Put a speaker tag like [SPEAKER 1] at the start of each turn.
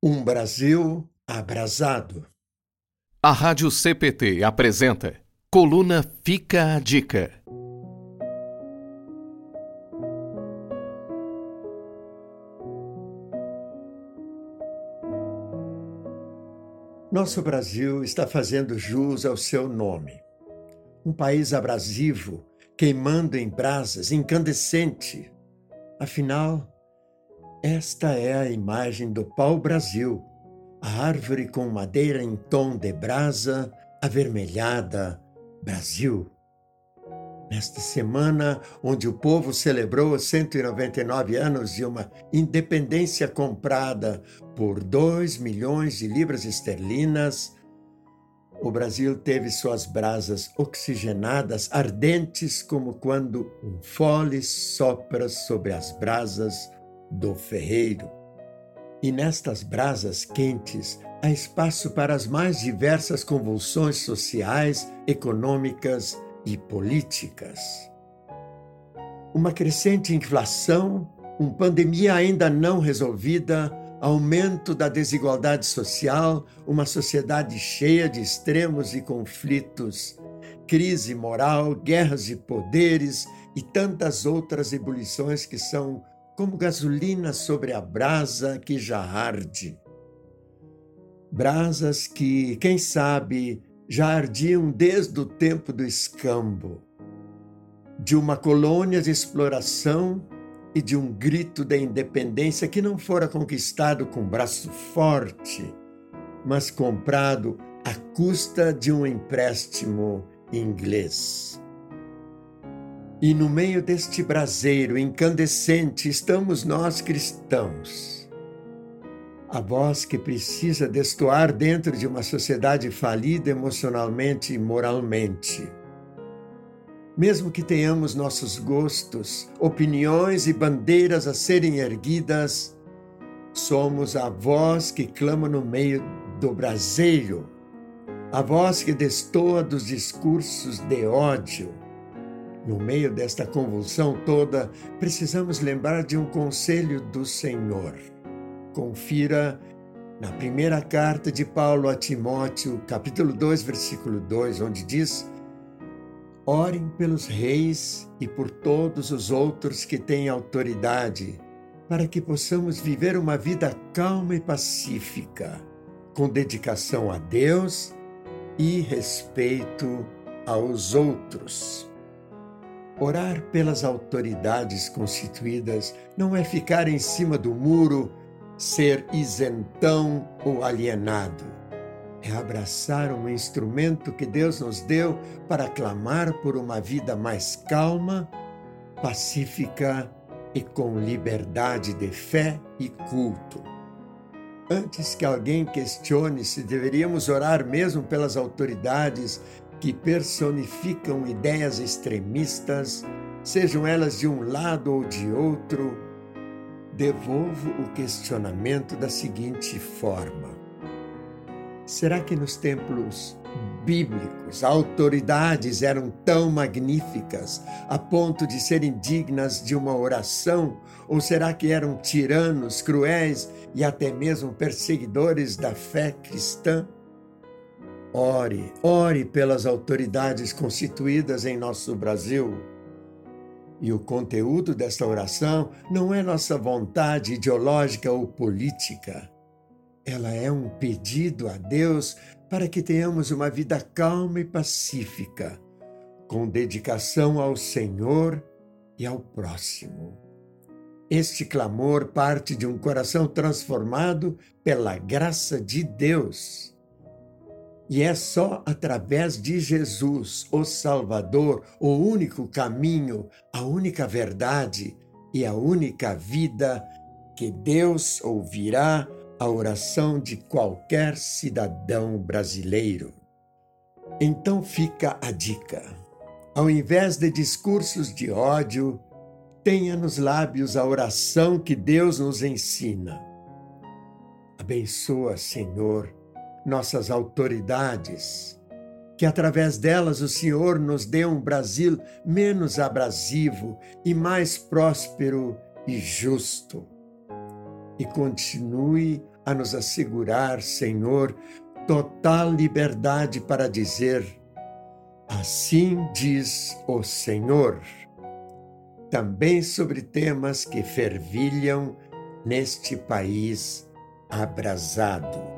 [SPEAKER 1] Um Brasil abrasado.
[SPEAKER 2] A Rádio CPT apresenta Coluna Fica a Dica.
[SPEAKER 1] Nosso Brasil está fazendo jus ao seu nome. Um país abrasivo, queimando em brasas, incandescente. Afinal, esta é a imagem do pau-brasil, a árvore com madeira em tom de brasa, avermelhada, Brasil. Nesta semana, onde o povo celebrou os 199 anos de uma independência comprada por 2 milhões de libras esterlinas, o Brasil teve suas brasas oxigenadas, ardentes como quando um fole sopra sobre as brasas do ferreiro. E nestas brasas quentes há espaço para as mais diversas convulsões sociais, econômicas e políticas. Uma crescente inflação, uma pandemia ainda não resolvida, aumento da desigualdade social, uma sociedade cheia de extremos e conflitos, crise moral, guerras de poderes e tantas outras ebulições que são como gasolina sobre a brasa que já arde. Brasas que, quem sabe, já ardiam desde o tempo do escambo, de uma colônia de exploração e de um grito da independência que não fora conquistado com braço forte, mas comprado à custa de um empréstimo inglês. E no meio deste braseiro incandescente estamos nós cristãos. A voz que precisa destoar dentro de uma sociedade falida emocionalmente e moralmente. Mesmo que tenhamos nossos gostos, opiniões e bandeiras a serem erguidas, somos a voz que clama no meio do braseiro, a voz que destoa dos discursos de ódio no meio desta convulsão toda, precisamos lembrar de um conselho do Senhor. Confira na primeira carta de Paulo a Timóteo, capítulo 2, versículo 2, onde diz: Orem pelos reis e por todos os outros que têm autoridade, para que possamos viver uma vida calma e pacífica, com dedicação a Deus e respeito aos outros. Orar pelas autoridades constituídas não é ficar em cima do muro, ser isentão ou alienado. É abraçar um instrumento que Deus nos deu para clamar por uma vida mais calma, pacífica e com liberdade de fé e culto. Antes que alguém questione se deveríamos orar mesmo pelas autoridades que personificam ideias extremistas, sejam elas de um lado ou de outro, devolvo o questionamento da seguinte forma: será que nos templos bíblicos autoridades eram tão magníficas a ponto de serem dignas de uma oração? Ou será que eram tiranos, cruéis e até mesmo perseguidores da fé cristã? Ore, ore pelas autoridades constituídas em nosso Brasil. E o conteúdo desta oração não é nossa vontade ideológica ou política. Ela é um pedido a Deus para que tenhamos uma vida calma e pacífica, com dedicação ao Senhor e ao próximo. Este clamor parte de um coração transformado pela graça de Deus. E é só através de Jesus, o Salvador, o único caminho, a única verdade e a única vida, que Deus ouvirá a oração de qualquer cidadão brasileiro. Então fica a dica. Ao invés de discursos de ódio, tenha nos lábios a oração que Deus nos ensina. Abençoa, Senhor, nossas autoridades, que através delas o Senhor nos dê um Brasil menos abrasivo e mais próspero e justo. e continue a nos assegurar, Senhor, total liberdade para dizer: Assim diz o Senhor. Também sobre temas que fervilham neste país abrasado.